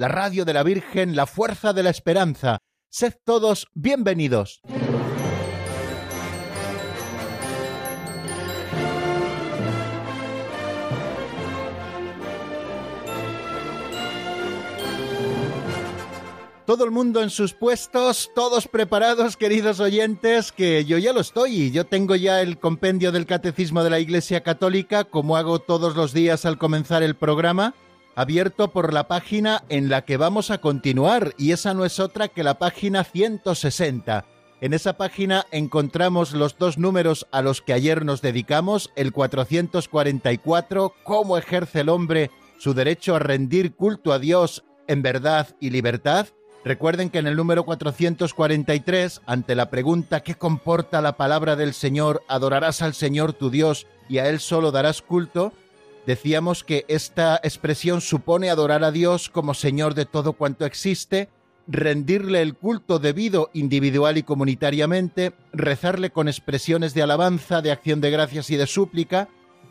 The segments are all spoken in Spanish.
la radio de la Virgen, la fuerza de la esperanza. Sed todos bienvenidos. todo el mundo en sus puestos, todos preparados, queridos oyentes, que yo ya lo estoy. Yo tengo ya el compendio del Catecismo de la Iglesia Católica, como hago todos los días al comenzar el programa, abierto por la página en la que vamos a continuar, y esa no es otra que la página 160. En esa página encontramos los dos números a los que ayer nos dedicamos, el 444, cómo ejerce el hombre su derecho a rendir culto a Dios en verdad y libertad, Recuerden que en el número 443, ante la pregunta ¿qué comporta la palabra del Señor? Adorarás al Señor tu Dios y a Él solo darás culto. Decíamos que esta expresión supone adorar a Dios como Señor de todo cuanto existe, rendirle el culto debido individual y comunitariamente, rezarle con expresiones de alabanza, de acción de gracias y de súplica,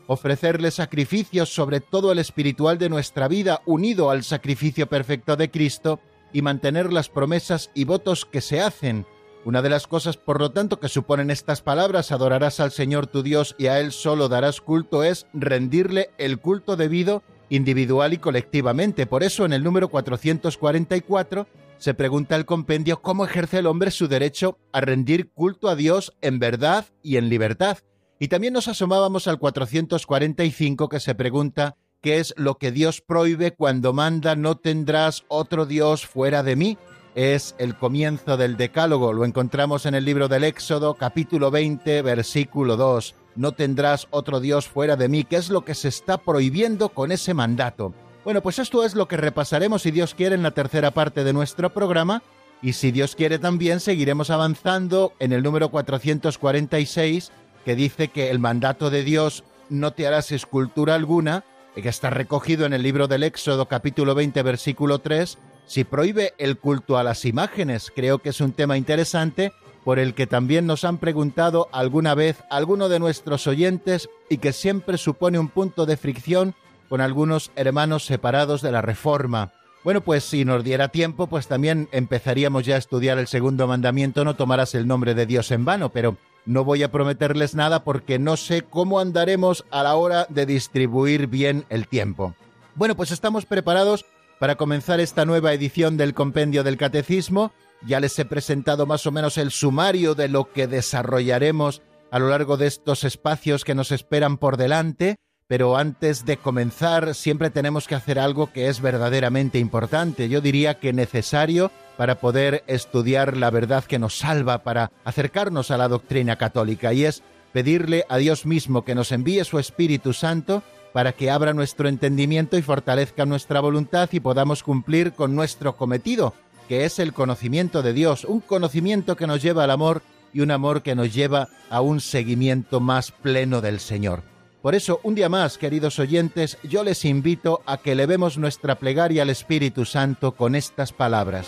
ofrecerle sacrificios sobre todo el espiritual de nuestra vida unido al sacrificio perfecto de Cristo, y mantener las promesas y votos que se hacen. Una de las cosas, por lo tanto, que suponen estas palabras, adorarás al Señor tu Dios y a Él solo darás culto, es rendirle el culto debido individual y colectivamente. Por eso, en el número 444 se pregunta el compendio cómo ejerce el hombre su derecho a rendir culto a Dios en verdad y en libertad. Y también nos asomábamos al 445 que se pregunta ¿Qué es lo que Dios prohíbe cuando manda no tendrás otro Dios fuera de mí. Es el comienzo del Decálogo, lo encontramos en el libro del Éxodo, capítulo 20, versículo 2. No tendrás otro Dios fuera de mí, ¿Qué es lo que se está prohibiendo con ese mandato. Bueno, pues esto es lo que repasaremos, si Dios quiere, en la tercera parte de nuestro programa, y si Dios quiere también seguiremos avanzando en el número 446, que dice que el mandato de Dios no te harás escultura alguna, que está recogido en el libro del Éxodo capítulo 20 versículo 3, si prohíbe el culto a las imágenes. Creo que es un tema interesante por el que también nos han preguntado alguna vez alguno de nuestros oyentes y que siempre supone un punto de fricción con algunos hermanos separados de la Reforma. Bueno, pues si nos diera tiempo, pues también empezaríamos ya a estudiar el segundo mandamiento, no tomarás el nombre de Dios en vano, pero no voy a prometerles nada porque no sé cómo andaremos a la hora de distribuir bien el tiempo. Bueno, pues estamos preparados para comenzar esta nueva edición del Compendio del Catecismo. Ya les he presentado más o menos el sumario de lo que desarrollaremos a lo largo de estos espacios que nos esperan por delante, pero antes de comenzar siempre tenemos que hacer algo que es verdaderamente importante, yo diría que necesario para poder estudiar la verdad que nos salva, para acercarnos a la doctrina católica, y es pedirle a Dios mismo que nos envíe su Espíritu Santo para que abra nuestro entendimiento y fortalezca nuestra voluntad y podamos cumplir con nuestro cometido, que es el conocimiento de Dios, un conocimiento que nos lleva al amor y un amor que nos lleva a un seguimiento más pleno del Señor. Por eso, un día más, queridos oyentes, yo les invito a que elevemos nuestra plegaria al Espíritu Santo con estas palabras.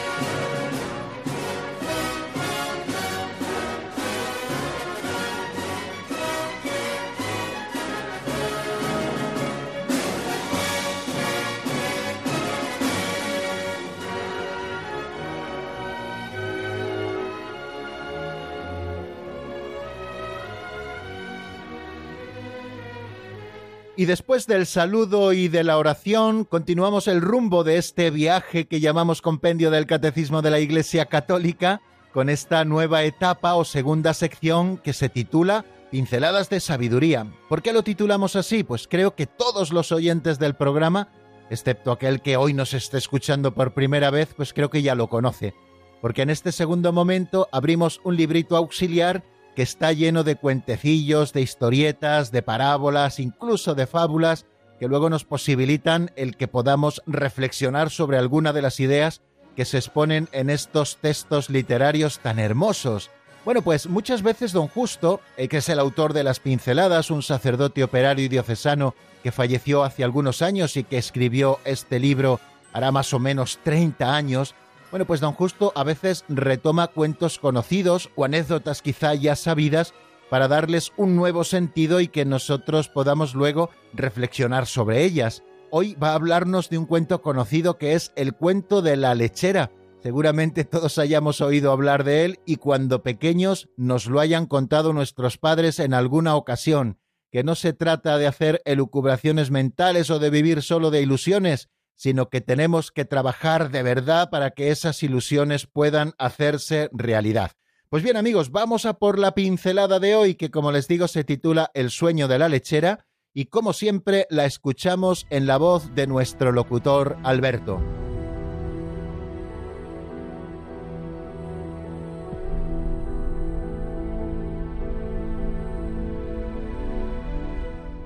Y después del saludo y de la oración, continuamos el rumbo de este viaje que llamamos Compendio del Catecismo de la Iglesia Católica, con esta nueva etapa o segunda sección que se titula Pinceladas de Sabiduría. ¿Por qué lo titulamos así? Pues creo que todos los oyentes del programa, excepto aquel que hoy nos esté escuchando por primera vez, pues creo que ya lo conoce. Porque en este segundo momento abrimos un librito auxiliar que está lleno de cuentecillos, de historietas, de parábolas, incluso de fábulas, que luego nos posibilitan el que podamos reflexionar sobre alguna de las ideas que se exponen en estos textos literarios tan hermosos. Bueno, pues muchas veces don Justo, eh, que es el autor de las pinceladas, un sacerdote operario y diocesano que falleció hace algunos años y que escribió este libro hará más o menos 30 años, bueno, pues don Justo a veces retoma cuentos conocidos o anécdotas quizá ya sabidas para darles un nuevo sentido y que nosotros podamos luego reflexionar sobre ellas. Hoy va a hablarnos de un cuento conocido que es el cuento de la lechera. Seguramente todos hayamos oído hablar de él y cuando pequeños nos lo hayan contado nuestros padres en alguna ocasión, que no se trata de hacer elucubraciones mentales o de vivir solo de ilusiones, sino que tenemos que trabajar de verdad para que esas ilusiones puedan hacerse realidad. Pues bien amigos, vamos a por la pincelada de hoy que como les digo se titula El sueño de la lechera y como siempre la escuchamos en la voz de nuestro locutor Alberto.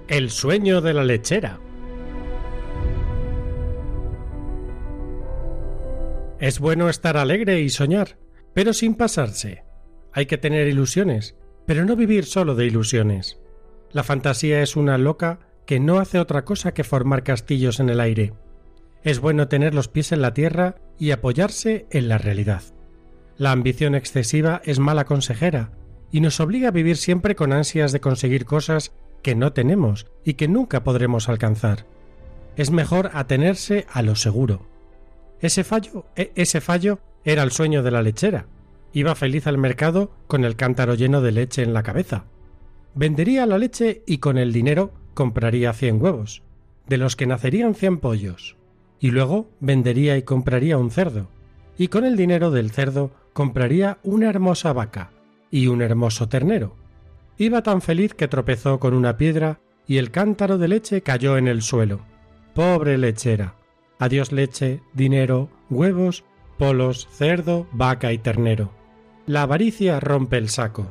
El sueño de la lechera Es bueno estar alegre y soñar, pero sin pasarse. Hay que tener ilusiones, pero no vivir solo de ilusiones. La fantasía es una loca que no hace otra cosa que formar castillos en el aire. Es bueno tener los pies en la tierra y apoyarse en la realidad. La ambición excesiva es mala consejera y nos obliga a vivir siempre con ansias de conseguir cosas que no tenemos y que nunca podremos alcanzar. Es mejor atenerse a lo seguro. Ese fallo, e, ese fallo era el sueño de la lechera. Iba feliz al mercado con el cántaro lleno de leche en la cabeza. Vendería la leche y con el dinero compraría cien huevos, de los que nacerían cien pollos. Y luego vendería y compraría un cerdo, y con el dinero del cerdo compraría una hermosa vaca y un hermoso ternero. Iba tan feliz que tropezó con una piedra y el cántaro de leche cayó en el suelo. Pobre lechera. Adiós leche, dinero, huevos, polos, cerdo, vaca y ternero. La avaricia rompe el saco.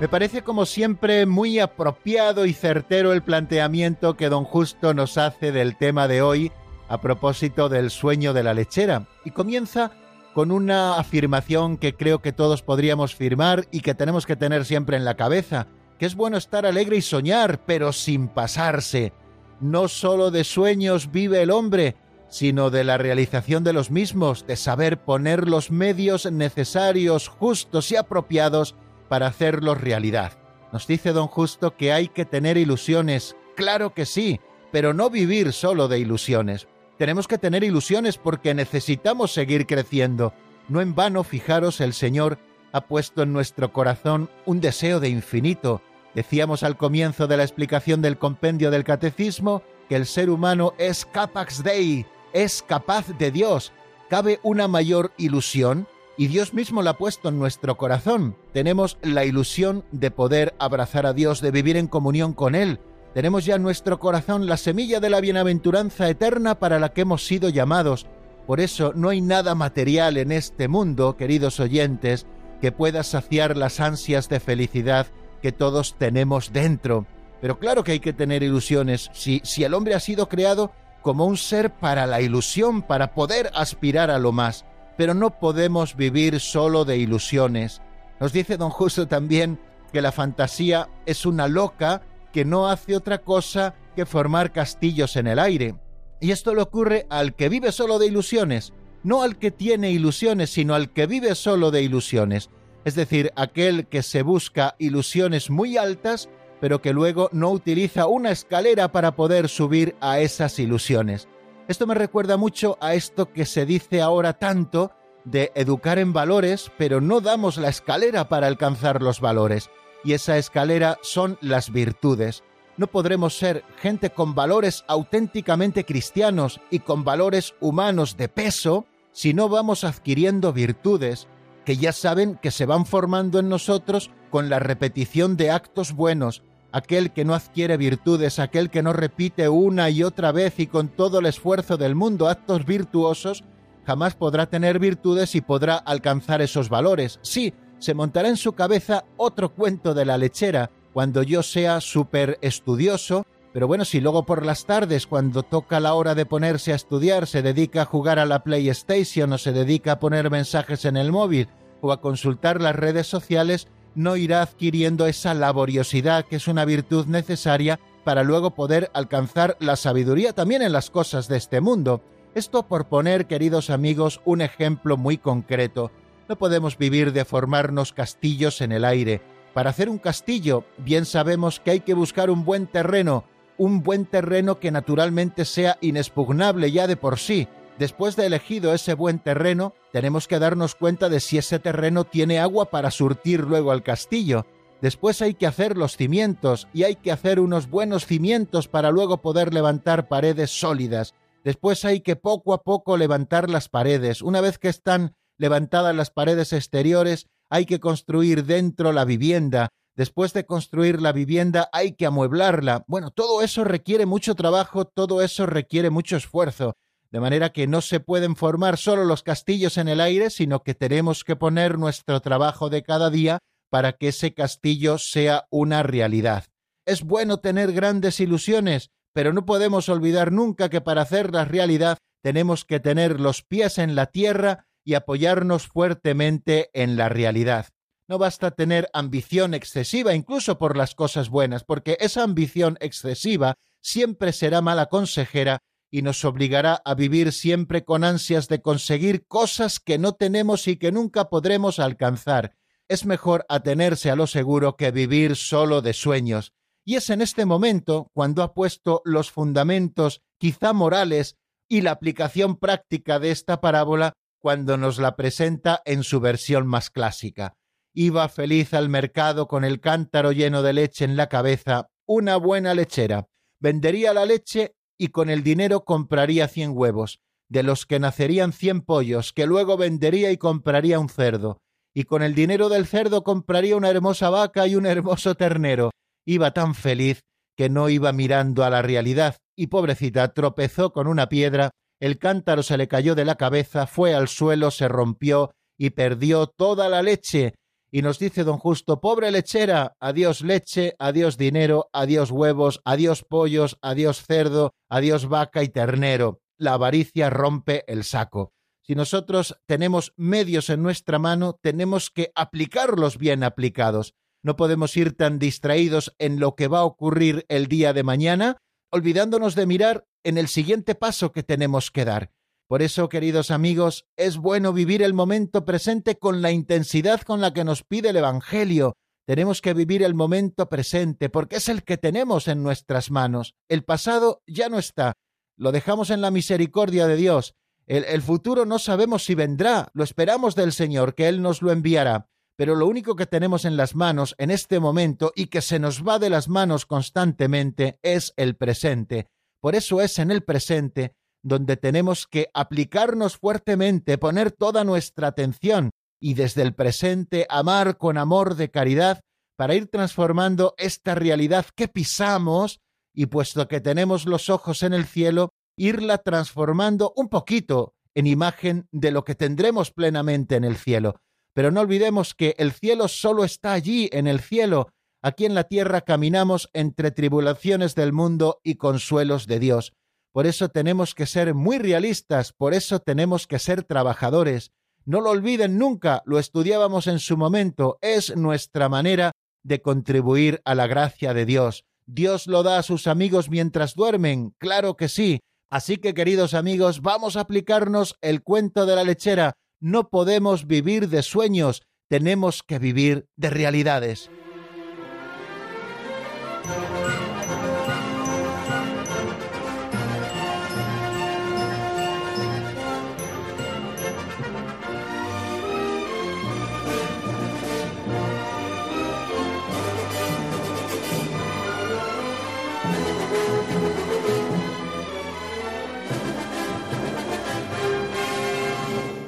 Me parece como siempre muy apropiado y certero el planteamiento que don Justo nos hace del tema de hoy a propósito del sueño de la lechera y comienza con una afirmación que creo que todos podríamos firmar y que tenemos que tener siempre en la cabeza, que es bueno estar alegre y soñar, pero sin pasarse. No solo de sueños vive el hombre, sino de la realización de los mismos, de saber poner los medios necesarios, justos y apropiados para hacerlos realidad. Nos dice don Justo que hay que tener ilusiones, claro que sí, pero no vivir solo de ilusiones. Tenemos que tener ilusiones porque necesitamos seguir creciendo. No en vano, fijaros, el Señor ha puesto en nuestro corazón un deseo de infinito. Decíamos al comienzo de la explicación del compendio del catecismo que el ser humano es capax dei, es capaz de Dios. ¿Cabe una mayor ilusión? Y Dios mismo la ha puesto en nuestro corazón. Tenemos la ilusión de poder abrazar a Dios, de vivir en comunión con Él, tenemos ya en nuestro corazón la semilla de la bienaventuranza eterna para la que hemos sido llamados. Por eso no hay nada material en este mundo, queridos oyentes, que pueda saciar las ansias de felicidad que todos tenemos dentro. Pero claro que hay que tener ilusiones. Si, si el hombre ha sido creado como un ser para la ilusión, para poder aspirar a lo más. Pero no podemos vivir solo de ilusiones. Nos dice don Justo también que la fantasía es una loca que no hace otra cosa que formar castillos en el aire. Y esto le ocurre al que vive solo de ilusiones, no al que tiene ilusiones, sino al que vive solo de ilusiones, es decir, aquel que se busca ilusiones muy altas, pero que luego no utiliza una escalera para poder subir a esas ilusiones. Esto me recuerda mucho a esto que se dice ahora tanto de educar en valores, pero no damos la escalera para alcanzar los valores. Y esa escalera son las virtudes. No podremos ser gente con valores auténticamente cristianos y con valores humanos de peso si no vamos adquiriendo virtudes que ya saben que se van formando en nosotros con la repetición de actos buenos. Aquel que no adquiere virtudes, aquel que no repite una y otra vez y con todo el esfuerzo del mundo actos virtuosos, jamás podrá tener virtudes y podrá alcanzar esos valores. Sí, se montará en su cabeza otro cuento de la lechera, cuando yo sea súper estudioso, pero bueno, si luego por las tardes, cuando toca la hora de ponerse a estudiar, se dedica a jugar a la PlayStation o se dedica a poner mensajes en el móvil o a consultar las redes sociales, no irá adquiriendo esa laboriosidad que es una virtud necesaria para luego poder alcanzar la sabiduría también en las cosas de este mundo. Esto por poner, queridos amigos, un ejemplo muy concreto. No podemos vivir de formarnos castillos en el aire. Para hacer un castillo, bien sabemos que hay que buscar un buen terreno, un buen terreno que naturalmente sea inexpugnable ya de por sí. Después de elegido ese buen terreno, tenemos que darnos cuenta de si ese terreno tiene agua para surtir luego al castillo. Después hay que hacer los cimientos y hay que hacer unos buenos cimientos para luego poder levantar paredes sólidas. Después hay que poco a poco levantar las paredes. Una vez que están levantadas las paredes exteriores, hay que construir dentro la vivienda. Después de construir la vivienda hay que amueblarla. Bueno, todo eso requiere mucho trabajo, todo eso requiere mucho esfuerzo. De manera que no se pueden formar solo los castillos en el aire, sino que tenemos que poner nuestro trabajo de cada día para que ese castillo sea una realidad. Es bueno tener grandes ilusiones, pero no podemos olvidar nunca que para hacerlas realidad tenemos que tener los pies en la tierra y apoyarnos fuertemente en la realidad. No basta tener ambición excesiva incluso por las cosas buenas, porque esa ambición excesiva siempre será mala consejera y nos obligará a vivir siempre con ansias de conseguir cosas que no tenemos y que nunca podremos alcanzar. Es mejor atenerse a lo seguro que vivir solo de sueños. Y es en este momento cuando ha puesto los fundamentos, quizá morales, y la aplicación práctica de esta parábola cuando nos la presenta en su versión más clásica. Iba feliz al mercado con el cántaro lleno de leche en la cabeza, una buena lechera. Vendería la leche y con el dinero compraría cien huevos, de los que nacerían cien pollos, que luego vendería y compraría un cerdo, y con el dinero del cerdo compraría una hermosa vaca y un hermoso ternero, Iba tan feliz que no iba mirando a la realidad y pobrecita tropezó con una piedra, el cántaro se le cayó de la cabeza, fue al suelo, se rompió y perdió toda la leche. Y nos dice don Justo, pobre lechera, adiós leche, adiós dinero, adiós huevos, adiós pollos, adiós cerdo, adiós vaca y ternero. La avaricia rompe el saco. Si nosotros tenemos medios en nuestra mano, tenemos que aplicarlos bien aplicados. No podemos ir tan distraídos en lo que va a ocurrir el día de mañana, olvidándonos de mirar en el siguiente paso que tenemos que dar. Por eso, queridos amigos, es bueno vivir el momento presente con la intensidad con la que nos pide el Evangelio. Tenemos que vivir el momento presente porque es el que tenemos en nuestras manos. El pasado ya no está. Lo dejamos en la misericordia de Dios. El, el futuro no sabemos si vendrá. Lo esperamos del Señor, que Él nos lo enviará pero lo único que tenemos en las manos en este momento y que se nos va de las manos constantemente es el presente. Por eso es en el presente donde tenemos que aplicarnos fuertemente, poner toda nuestra atención y desde el presente amar con amor de caridad para ir transformando esta realidad que pisamos y puesto que tenemos los ojos en el cielo, irla transformando un poquito en imagen de lo que tendremos plenamente en el cielo. Pero no olvidemos que el cielo solo está allí, en el cielo. Aquí en la tierra caminamos entre tribulaciones del mundo y consuelos de Dios. Por eso tenemos que ser muy realistas, por eso tenemos que ser trabajadores. No lo olviden nunca, lo estudiábamos en su momento, es nuestra manera de contribuir a la gracia de Dios. Dios lo da a sus amigos mientras duermen, claro que sí. Así que queridos amigos, vamos a aplicarnos el cuento de la lechera, no podemos vivir de sueños, tenemos que vivir de realidades.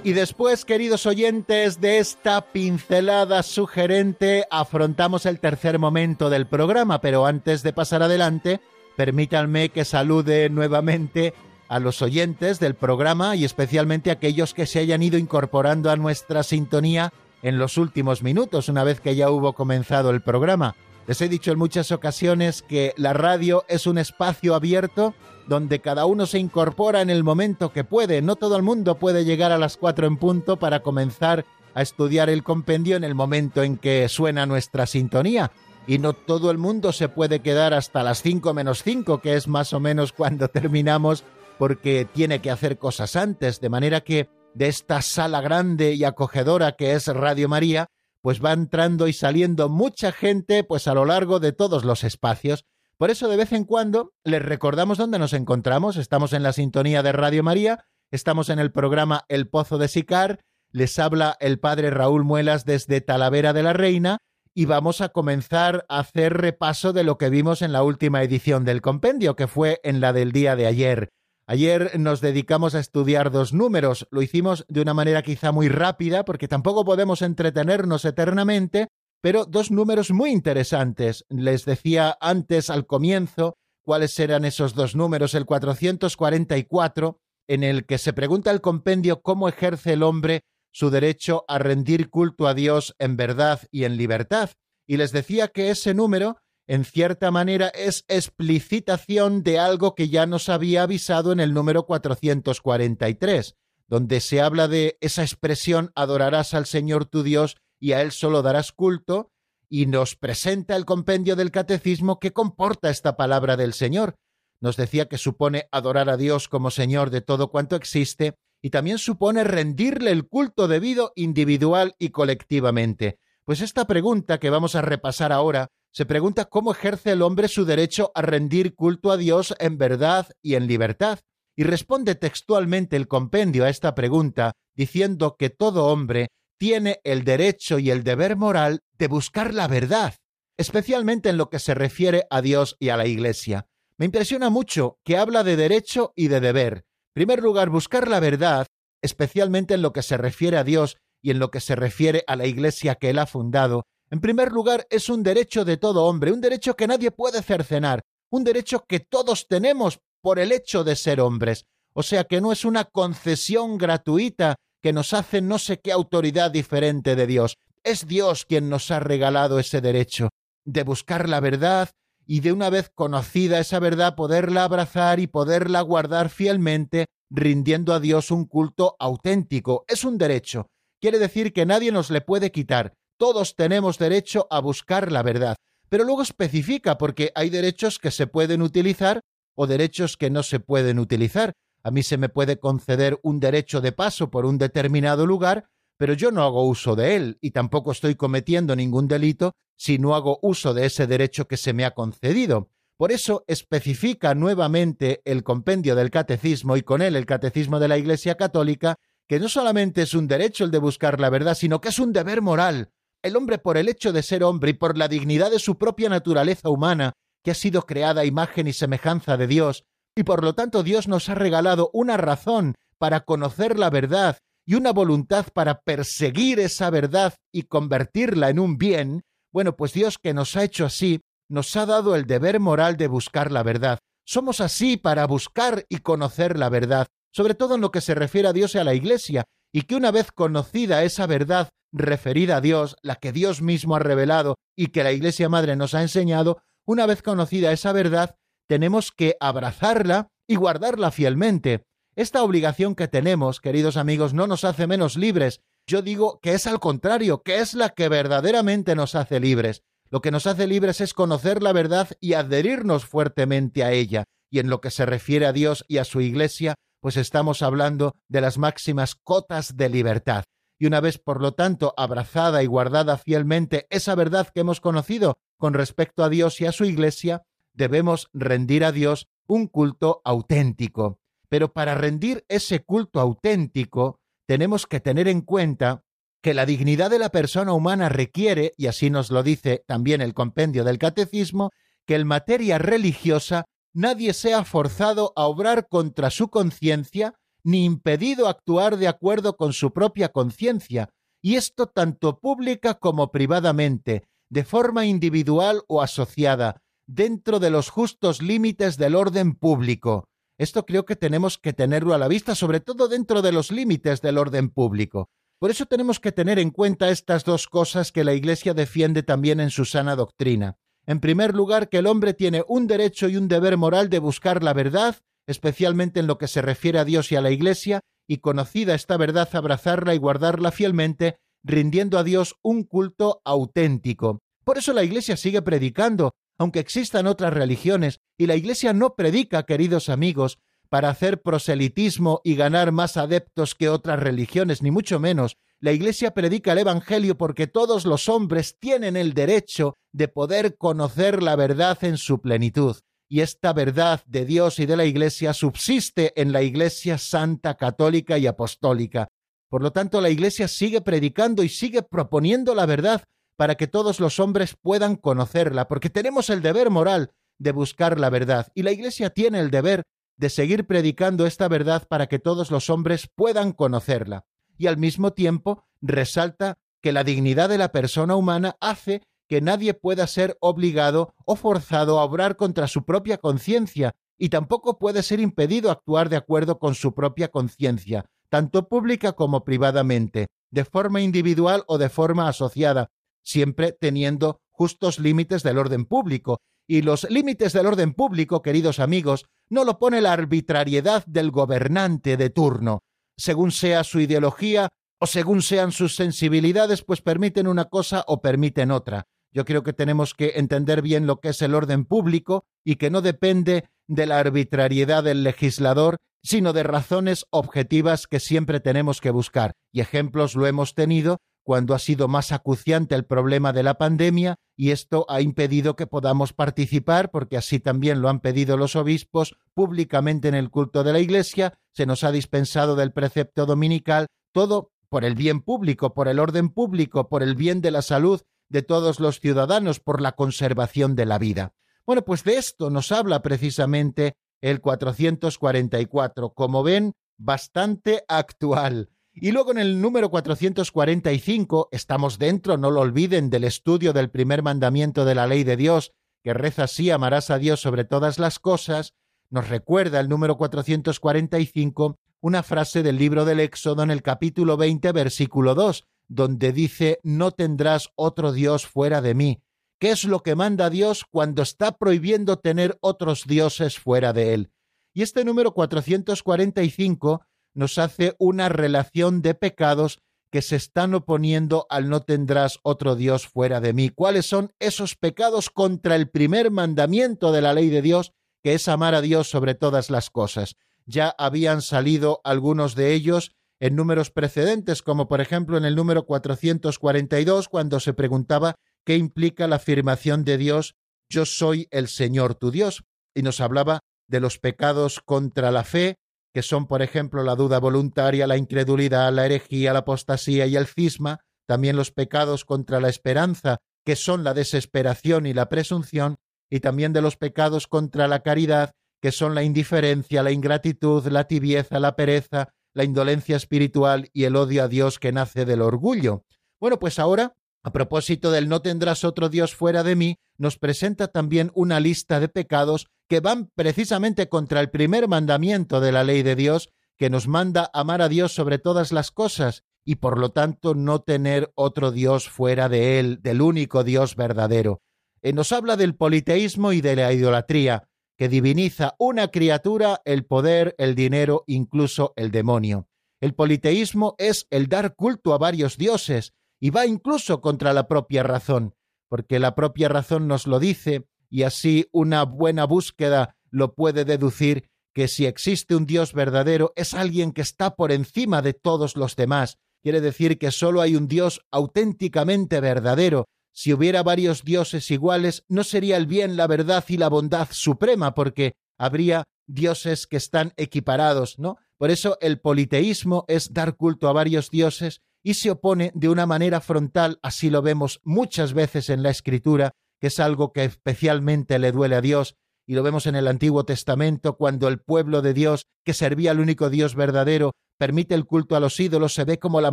Y después, queridos oyentes, de esta pincelada sugerente, afrontamos el tercer momento del programa, pero antes de pasar adelante, permítanme que salude nuevamente a los oyentes del programa y especialmente a aquellos que se hayan ido incorporando a nuestra sintonía en los últimos minutos, una vez que ya hubo comenzado el programa. Les he dicho en muchas ocasiones que la radio es un espacio abierto donde cada uno se incorpora en el momento que puede. No todo el mundo puede llegar a las cuatro en punto para comenzar a estudiar el compendio en el momento en que suena nuestra sintonía. Y no todo el mundo se puede quedar hasta las cinco menos cinco, que es más o menos cuando terminamos, porque tiene que hacer cosas antes. De manera que de esta sala grande y acogedora que es Radio María, pues va entrando y saliendo mucha gente pues a lo largo de todos los espacios por eso de vez en cuando les recordamos dónde nos encontramos. Estamos en la sintonía de Radio María, estamos en el programa El Pozo de Sicar, les habla el padre Raúl Muelas desde Talavera de la Reina y vamos a comenzar a hacer repaso de lo que vimos en la última edición del compendio, que fue en la del día de ayer. Ayer nos dedicamos a estudiar dos números, lo hicimos de una manera quizá muy rápida, porque tampoco podemos entretenernos eternamente, pero dos números muy interesantes. Les decía antes al comienzo cuáles eran esos dos números, el 444, en el que se pregunta el compendio cómo ejerce el hombre su derecho a rendir culto a Dios en verdad y en libertad. Y les decía que ese número, en cierta manera, es explicitación de algo que ya nos había avisado en el número 443, donde se habla de esa expresión adorarás al Señor tu Dios y a él solo darás culto, y nos presenta el compendio del catecismo que comporta esta palabra del Señor. Nos decía que supone adorar a Dios como Señor de todo cuanto existe, y también supone rendirle el culto debido individual y colectivamente. Pues esta pregunta que vamos a repasar ahora se pregunta cómo ejerce el hombre su derecho a rendir culto a Dios en verdad y en libertad. Y responde textualmente el compendio a esta pregunta diciendo que todo hombre tiene el derecho y el deber moral de buscar la verdad, especialmente en lo que se refiere a Dios y a la Iglesia. Me impresiona mucho que habla de derecho y de deber. En primer lugar, buscar la verdad, especialmente en lo que se refiere a Dios y en lo que se refiere a la Iglesia que él ha fundado, en primer lugar es un derecho de todo hombre, un derecho que nadie puede cercenar, un derecho que todos tenemos por el hecho de ser hombres. O sea que no es una concesión gratuita que nos hace no sé qué autoridad diferente de Dios. Es Dios quien nos ha regalado ese derecho de buscar la verdad y de una vez conocida esa verdad poderla abrazar y poderla guardar fielmente, rindiendo a Dios un culto auténtico. Es un derecho. Quiere decir que nadie nos le puede quitar. Todos tenemos derecho a buscar la verdad. Pero luego especifica porque hay derechos que se pueden utilizar o derechos que no se pueden utilizar a mí se me puede conceder un derecho de paso por un determinado lugar, pero yo no hago uso de él y tampoco estoy cometiendo ningún delito si no hago uso de ese derecho que se me ha concedido. Por eso especifica nuevamente el compendio del catecismo y con él el catecismo de la Iglesia Católica que no solamente es un derecho el de buscar la verdad, sino que es un deber moral. El hombre por el hecho de ser hombre y por la dignidad de su propia naturaleza humana, que ha sido creada a imagen y semejanza de Dios, y por lo tanto Dios nos ha regalado una razón para conocer la verdad y una voluntad para perseguir esa verdad y convertirla en un bien, bueno, pues Dios que nos ha hecho así, nos ha dado el deber moral de buscar la verdad. Somos así para buscar y conocer la verdad, sobre todo en lo que se refiere a Dios y a la Iglesia, y que una vez conocida esa verdad referida a Dios, la que Dios mismo ha revelado y que la Iglesia Madre nos ha enseñado, una vez conocida esa verdad, tenemos que abrazarla y guardarla fielmente. Esta obligación que tenemos, queridos amigos, no nos hace menos libres. Yo digo que es al contrario, que es la que verdaderamente nos hace libres. Lo que nos hace libres es conocer la verdad y adherirnos fuertemente a ella. Y en lo que se refiere a Dios y a su Iglesia, pues estamos hablando de las máximas cotas de libertad. Y una vez, por lo tanto, abrazada y guardada fielmente esa verdad que hemos conocido con respecto a Dios y a su Iglesia, debemos rendir a Dios un culto auténtico. Pero para rendir ese culto auténtico, tenemos que tener en cuenta que la dignidad de la persona humana requiere, y así nos lo dice también el compendio del catecismo, que en materia religiosa nadie sea forzado a obrar contra su conciencia, ni impedido actuar de acuerdo con su propia conciencia, y esto tanto pública como privadamente, de forma individual o asociada, dentro de los justos límites del orden público. Esto creo que tenemos que tenerlo a la vista, sobre todo dentro de los límites del orden público. Por eso tenemos que tener en cuenta estas dos cosas que la Iglesia defiende también en su sana doctrina. En primer lugar, que el hombre tiene un derecho y un deber moral de buscar la verdad, especialmente en lo que se refiere a Dios y a la Iglesia, y conocida esta verdad, abrazarla y guardarla fielmente, rindiendo a Dios un culto auténtico. Por eso la Iglesia sigue predicando, aunque existan otras religiones, y la Iglesia no predica, queridos amigos, para hacer proselitismo y ganar más adeptos que otras religiones, ni mucho menos. La Iglesia predica el Evangelio porque todos los hombres tienen el derecho de poder conocer la verdad en su plenitud. Y esta verdad de Dios y de la Iglesia subsiste en la Iglesia Santa, Católica y Apostólica. Por lo tanto, la Iglesia sigue predicando y sigue proponiendo la verdad para que todos los hombres puedan conocerla, porque tenemos el deber moral de buscar la verdad, y la Iglesia tiene el deber de seguir predicando esta verdad para que todos los hombres puedan conocerla, y al mismo tiempo resalta que la dignidad de la persona humana hace que nadie pueda ser obligado o forzado a obrar contra su propia conciencia, y tampoco puede ser impedido actuar de acuerdo con su propia conciencia, tanto pública como privadamente, de forma individual o de forma asociada, siempre teniendo justos límites del orden público. Y los límites del orden público, queridos amigos, no lo pone la arbitrariedad del gobernante de turno. Según sea su ideología o según sean sus sensibilidades, pues permiten una cosa o permiten otra. Yo creo que tenemos que entender bien lo que es el orden público y que no depende de la arbitrariedad del legislador, sino de razones objetivas que siempre tenemos que buscar. Y ejemplos lo hemos tenido cuando ha sido más acuciante el problema de la pandemia y esto ha impedido que podamos participar, porque así también lo han pedido los obispos públicamente en el culto de la Iglesia, se nos ha dispensado del precepto dominical, todo por el bien público, por el orden público, por el bien de la salud de todos los ciudadanos, por la conservación de la vida. Bueno, pues de esto nos habla precisamente el 444, como ven, bastante actual. Y luego en el número 445 estamos dentro, no lo olviden, del estudio del primer mandamiento de la ley de Dios, que reza así, amarás a Dios sobre todas las cosas, nos recuerda el número 445 una frase del libro del Éxodo en el capítulo 20, versículo 2, donde dice, no tendrás otro Dios fuera de mí. ¿Qué es lo que manda Dios cuando está prohibiendo tener otros dioses fuera de él? Y este número 445 nos hace una relación de pecados que se están oponiendo al no tendrás otro Dios fuera de mí. ¿Cuáles son esos pecados contra el primer mandamiento de la ley de Dios, que es amar a Dios sobre todas las cosas? Ya habían salido algunos de ellos en números precedentes, como por ejemplo en el número 442, cuando se preguntaba qué implica la afirmación de Dios, yo soy el Señor tu Dios, y nos hablaba de los pecados contra la fe, que son, por ejemplo, la duda voluntaria, la incredulidad, la herejía, la apostasía y el cisma, también los pecados contra la esperanza, que son la desesperación y la presunción, y también de los pecados contra la caridad, que son la indiferencia, la ingratitud, la tibieza, la pereza, la indolencia espiritual y el odio a Dios que nace del orgullo. Bueno, pues ahora, a propósito del no tendrás otro Dios fuera de mí, nos presenta también una lista de pecados que van precisamente contra el primer mandamiento de la ley de Dios, que nos manda amar a Dios sobre todas las cosas y por lo tanto no tener otro Dios fuera de Él, del único Dios verdadero. Eh, nos habla del politeísmo y de la idolatría, que diviniza una criatura, el poder, el dinero, incluso el demonio. El politeísmo es el dar culto a varios dioses y va incluso contra la propia razón, porque la propia razón nos lo dice y así una buena búsqueda lo puede deducir que si existe un Dios verdadero es alguien que está por encima de todos los demás. Quiere decir que solo hay un Dios auténticamente verdadero. Si hubiera varios dioses iguales, no sería el bien, la verdad y la bondad suprema, porque habría dioses que están equiparados, ¿no? Por eso el politeísmo es dar culto a varios dioses y se opone de una manera frontal, así lo vemos muchas veces en la escritura, que es algo que especialmente le duele a Dios, y lo vemos en el Antiguo Testamento, cuando el pueblo de Dios, que servía al único Dios verdadero, permite el culto a los ídolos, se ve como la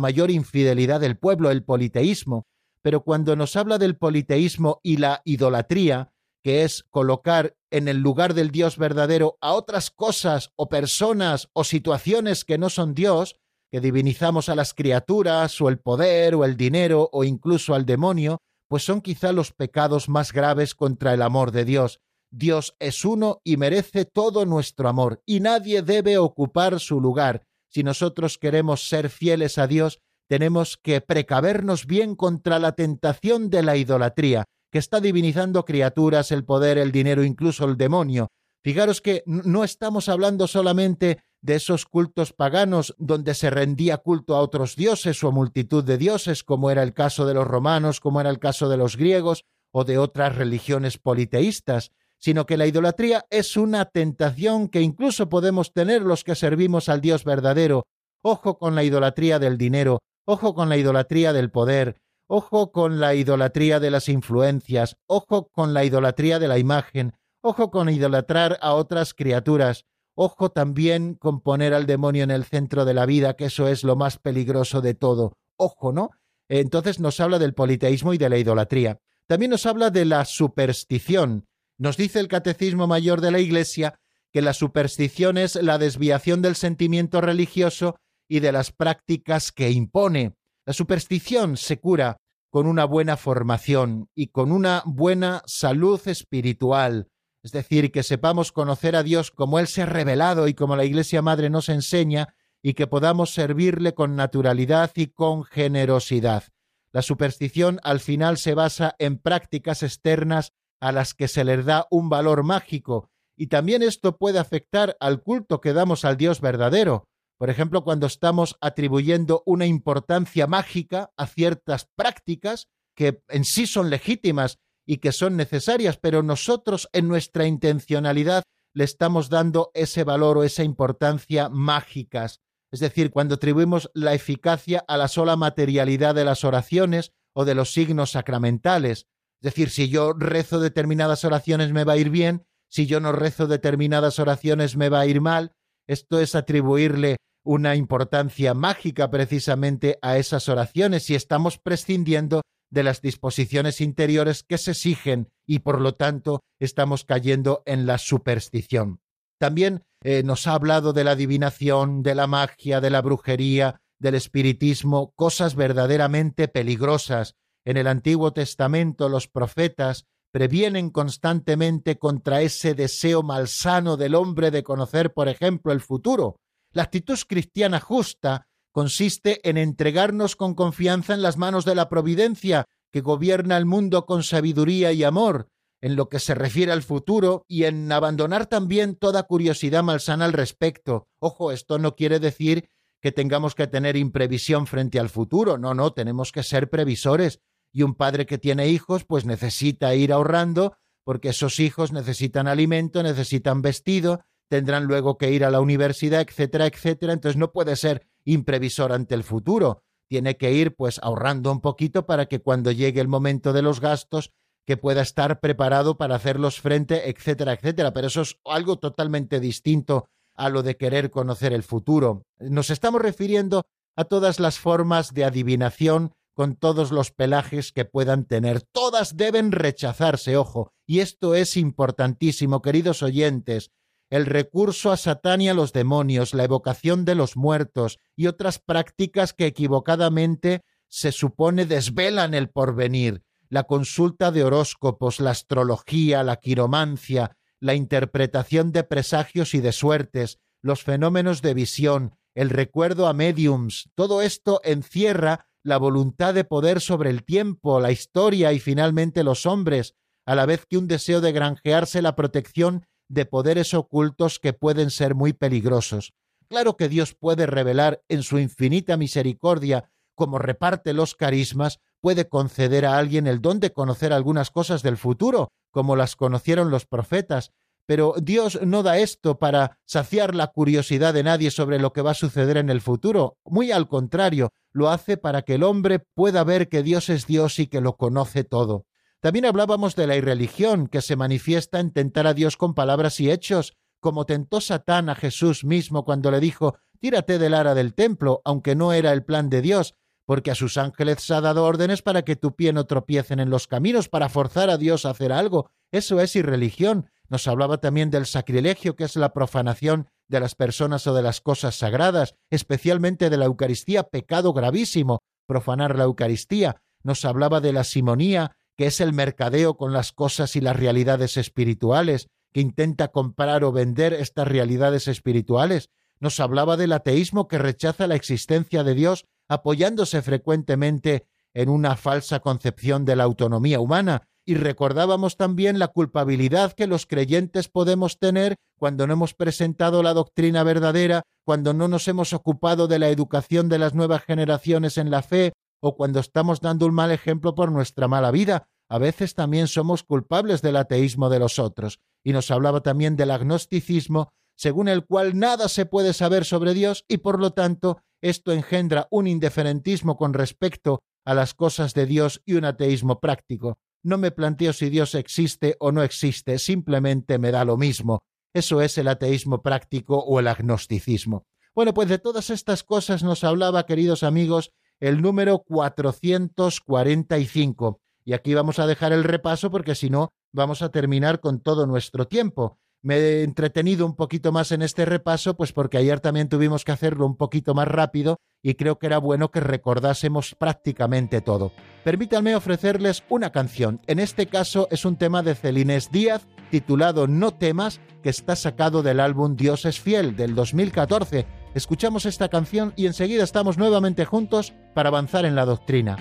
mayor infidelidad del pueblo, el politeísmo. Pero cuando nos habla del politeísmo y la idolatría, que es colocar en el lugar del Dios verdadero a otras cosas o personas o situaciones que no son Dios, que divinizamos a las criaturas o el poder o el dinero o incluso al demonio, pues son quizá los pecados más graves contra el amor de Dios. Dios es uno y merece todo nuestro amor, y nadie debe ocupar su lugar. Si nosotros queremos ser fieles a Dios, tenemos que precavernos bien contra la tentación de la idolatría, que está divinizando criaturas, el poder, el dinero, incluso el demonio. Fijaros que no estamos hablando solamente de esos cultos paganos donde se rendía culto a otros dioses o multitud de dioses, como era el caso de los romanos, como era el caso de los griegos o de otras religiones politeístas, sino que la idolatría es una tentación que incluso podemos tener los que servimos al Dios verdadero. Ojo con la idolatría del dinero, ojo con la idolatría del poder, ojo con la idolatría de las influencias, ojo con la idolatría de la imagen, ojo con idolatrar a otras criaturas, Ojo también con poner al demonio en el centro de la vida, que eso es lo más peligroso de todo. Ojo, ¿no? Entonces nos habla del politeísmo y de la idolatría. También nos habla de la superstición. Nos dice el Catecismo Mayor de la Iglesia que la superstición es la desviación del sentimiento religioso y de las prácticas que impone. La superstición se cura con una buena formación y con una buena salud espiritual, es decir, que sepamos conocer a Dios como Él se ha revelado y como la Iglesia Madre nos enseña, y que podamos servirle con naturalidad y con generosidad. La superstición al final se basa en prácticas externas a las que se les da un valor mágico, y también esto puede afectar al culto que damos al Dios verdadero. Por ejemplo, cuando estamos atribuyendo una importancia mágica a ciertas prácticas que en sí son legítimas y que son necesarias, pero nosotros en nuestra intencionalidad le estamos dando ese valor o esa importancia mágicas. Es decir, cuando atribuimos la eficacia a la sola materialidad de las oraciones o de los signos sacramentales. Es decir, si yo rezo determinadas oraciones me va a ir bien, si yo no rezo determinadas oraciones me va a ir mal. Esto es atribuirle una importancia mágica precisamente a esas oraciones y estamos prescindiendo de las disposiciones interiores que se exigen y por lo tanto estamos cayendo en la superstición. También eh, nos ha hablado de la adivinación, de la magia, de la brujería, del espiritismo, cosas verdaderamente peligrosas. En el Antiguo Testamento los profetas previenen constantemente contra ese deseo malsano del hombre de conocer, por ejemplo, el futuro. La actitud cristiana justa consiste en entregarnos con confianza en las manos de la providencia, que gobierna el mundo con sabiduría y amor, en lo que se refiere al futuro, y en abandonar también toda curiosidad malsana al respecto. Ojo, esto no quiere decir que tengamos que tener imprevisión frente al futuro, no, no, tenemos que ser previsores. Y un padre que tiene hijos, pues necesita ir ahorrando, porque esos hijos necesitan alimento, necesitan vestido, tendrán luego que ir a la universidad, etcétera, etcétera. Entonces no puede ser imprevisor ante el futuro. Tiene que ir pues ahorrando un poquito para que cuando llegue el momento de los gastos que pueda estar preparado para hacerlos frente, etcétera, etcétera. Pero eso es algo totalmente distinto a lo de querer conocer el futuro. Nos estamos refiriendo a todas las formas de adivinación con todos los pelajes que puedan tener. Todas deben rechazarse, ojo. Y esto es importantísimo, queridos oyentes el recurso a Satán y a los demonios, la evocación de los muertos y otras prácticas que equivocadamente se supone desvelan el porvenir, la consulta de horóscopos, la astrología, la quiromancia, la interpretación de presagios y de suertes, los fenómenos de visión, el recuerdo a mediums, todo esto encierra la voluntad de poder sobre el tiempo, la historia y finalmente los hombres, a la vez que un deseo de granjearse la protección de poderes ocultos que pueden ser muy peligrosos. Claro que Dios puede revelar en su infinita misericordia como reparte los carismas, puede conceder a alguien el don de conocer algunas cosas del futuro, como las conocieron los profetas, pero Dios no da esto para saciar la curiosidad de nadie sobre lo que va a suceder en el futuro. Muy al contrario, lo hace para que el hombre pueda ver que Dios es Dios y que lo conoce todo. También hablábamos de la irreligión, que se manifiesta en tentar a Dios con palabras y hechos, como tentó Satán a Jesús mismo cuando le dijo Tírate del ara del templo, aunque no era el plan de Dios, porque a sus ángeles ha dado órdenes para que tu pie no tropiecen en los caminos, para forzar a Dios a hacer algo. Eso es irreligión. Nos hablaba también del sacrilegio, que es la profanación de las personas o de las cosas sagradas, especialmente de la Eucaristía, pecado gravísimo, profanar la Eucaristía. Nos hablaba de la simonía, que es el mercadeo con las cosas y las realidades espirituales, que intenta comprar o vender estas realidades espirituales. Nos hablaba del ateísmo que rechaza la existencia de Dios apoyándose frecuentemente en una falsa concepción de la autonomía humana, y recordábamos también la culpabilidad que los creyentes podemos tener cuando no hemos presentado la doctrina verdadera, cuando no nos hemos ocupado de la educación de las nuevas generaciones en la fe, o cuando estamos dando un mal ejemplo por nuestra mala vida. A veces también somos culpables del ateísmo de los otros. Y nos hablaba también del agnosticismo, según el cual nada se puede saber sobre Dios y por lo tanto esto engendra un indiferentismo con respecto a las cosas de Dios y un ateísmo práctico. No me planteo si Dios existe o no existe, simplemente me da lo mismo. Eso es el ateísmo práctico o el agnosticismo. Bueno, pues de todas estas cosas nos hablaba, queridos amigos, el número 445. Y aquí vamos a dejar el repaso porque si no vamos a terminar con todo nuestro tiempo. Me he entretenido un poquito más en este repaso, pues porque ayer también tuvimos que hacerlo un poquito más rápido y creo que era bueno que recordásemos prácticamente todo. Permítanme ofrecerles una canción. En este caso es un tema de Celines Díaz titulado No temas, que está sacado del álbum Dios es fiel del 2014 Escuchamos esta canción y enseguida estamos nuevamente juntos para avanzar en la doctrina.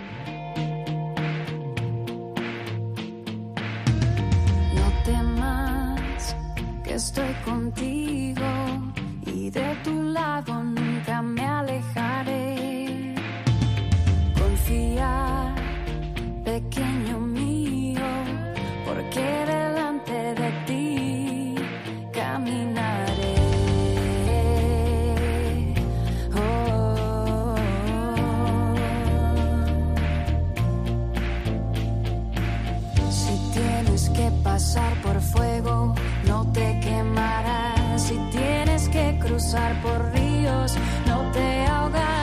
No temas que estoy contigo y de tu lado nunca me alejaré. Confía, pequeño mío, que pasar por fuego, no te quemarás. Si tienes que cruzar por ríos, no te ahogarás.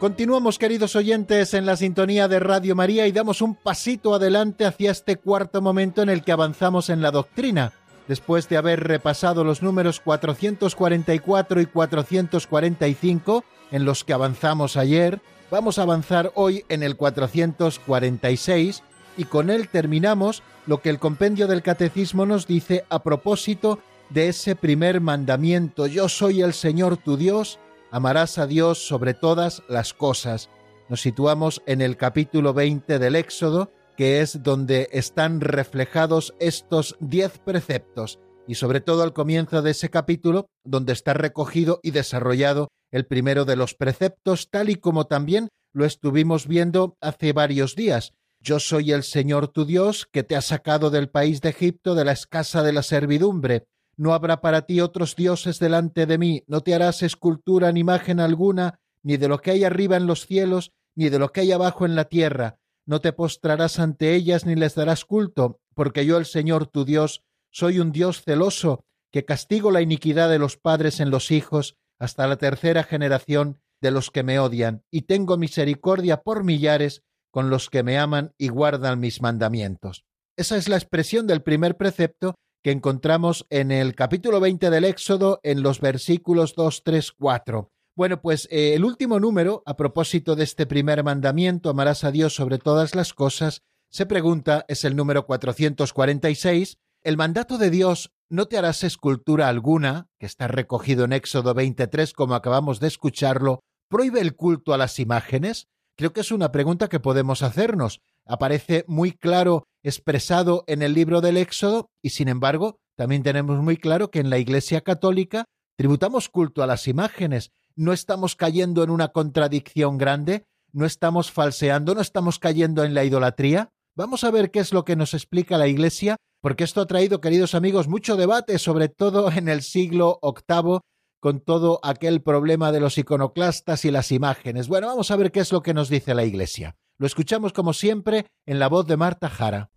Continuamos, queridos oyentes, en la sintonía de Radio María y damos un pasito adelante hacia este cuarto momento en el que avanzamos en la doctrina. Después de haber repasado los números 444 y 445, en los que avanzamos ayer, vamos a avanzar hoy en el 446 y con él terminamos lo que el compendio del catecismo nos dice a propósito de ese primer mandamiento, yo soy el Señor tu Dios, amarás a Dios sobre todas las cosas. Nos situamos en el capítulo 20 del Éxodo, que es donde están reflejados estos diez preceptos, y sobre todo al comienzo de ese capítulo, donde está recogido y desarrollado el primero de los preceptos, tal y como también lo estuvimos viendo hace varios días. Yo soy el Señor tu Dios, que te ha sacado del país de Egipto, de la escasa de la servidumbre. No habrá para ti otros dioses delante de mí, no te harás escultura ni imagen alguna, ni de lo que hay arriba en los cielos, ni de lo que hay abajo en la tierra. No te postrarás ante ellas ni les darás culto, porque yo el Señor tu Dios soy un Dios celoso, que castigo la iniquidad de los padres en los hijos hasta la tercera generación de los que me odian, y tengo misericordia por millares con los que me aman y guardan mis mandamientos. Esa es la expresión del primer precepto que encontramos en el capítulo 20 del Éxodo en los versículos 2, 3, 4. Bueno, pues eh, el último número, a propósito de este primer mandamiento, amarás a Dios sobre todas las cosas, se pregunta, es el número 446, el mandato de Dios, no te harás escultura alguna, que está recogido en Éxodo 23 como acabamos de escucharlo, prohíbe el culto a las imágenes? Creo que es una pregunta que podemos hacernos. Aparece muy claro expresado en el libro del Éxodo y sin embargo también tenemos muy claro que en la Iglesia Católica tributamos culto a las imágenes. No estamos cayendo en una contradicción grande, no estamos falseando, no estamos cayendo en la idolatría. Vamos a ver qué es lo que nos explica la Iglesia, porque esto ha traído, queridos amigos, mucho debate, sobre todo en el siglo VIII, con todo aquel problema de los iconoclastas y las imágenes. Bueno, vamos a ver qué es lo que nos dice la Iglesia. Lo escuchamos como siempre en la voz de Marta Jara.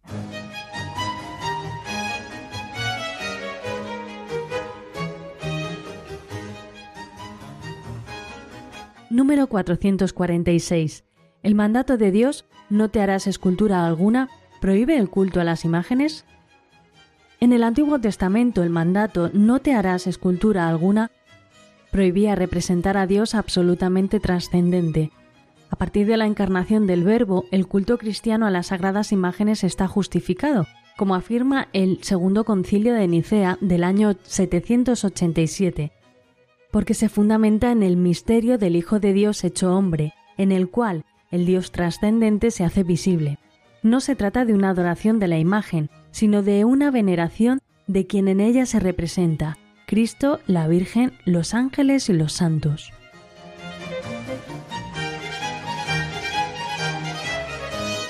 Número 446. El mandato de Dios, no te harás escultura alguna, prohíbe el culto a las imágenes. En el Antiguo Testamento el mandato no te harás escultura alguna prohibía representar a Dios absolutamente trascendente, a partir de la encarnación del Verbo, el culto cristiano a las sagradas imágenes está justificado, como afirma el Segundo Concilio de Nicea del año 787, porque se fundamenta en el misterio del Hijo de Dios hecho hombre, en el cual el Dios trascendente se hace visible. No se trata de una adoración de la imagen, sino de una veneración de quien en ella se representa, Cristo, la Virgen, los ángeles y los santos.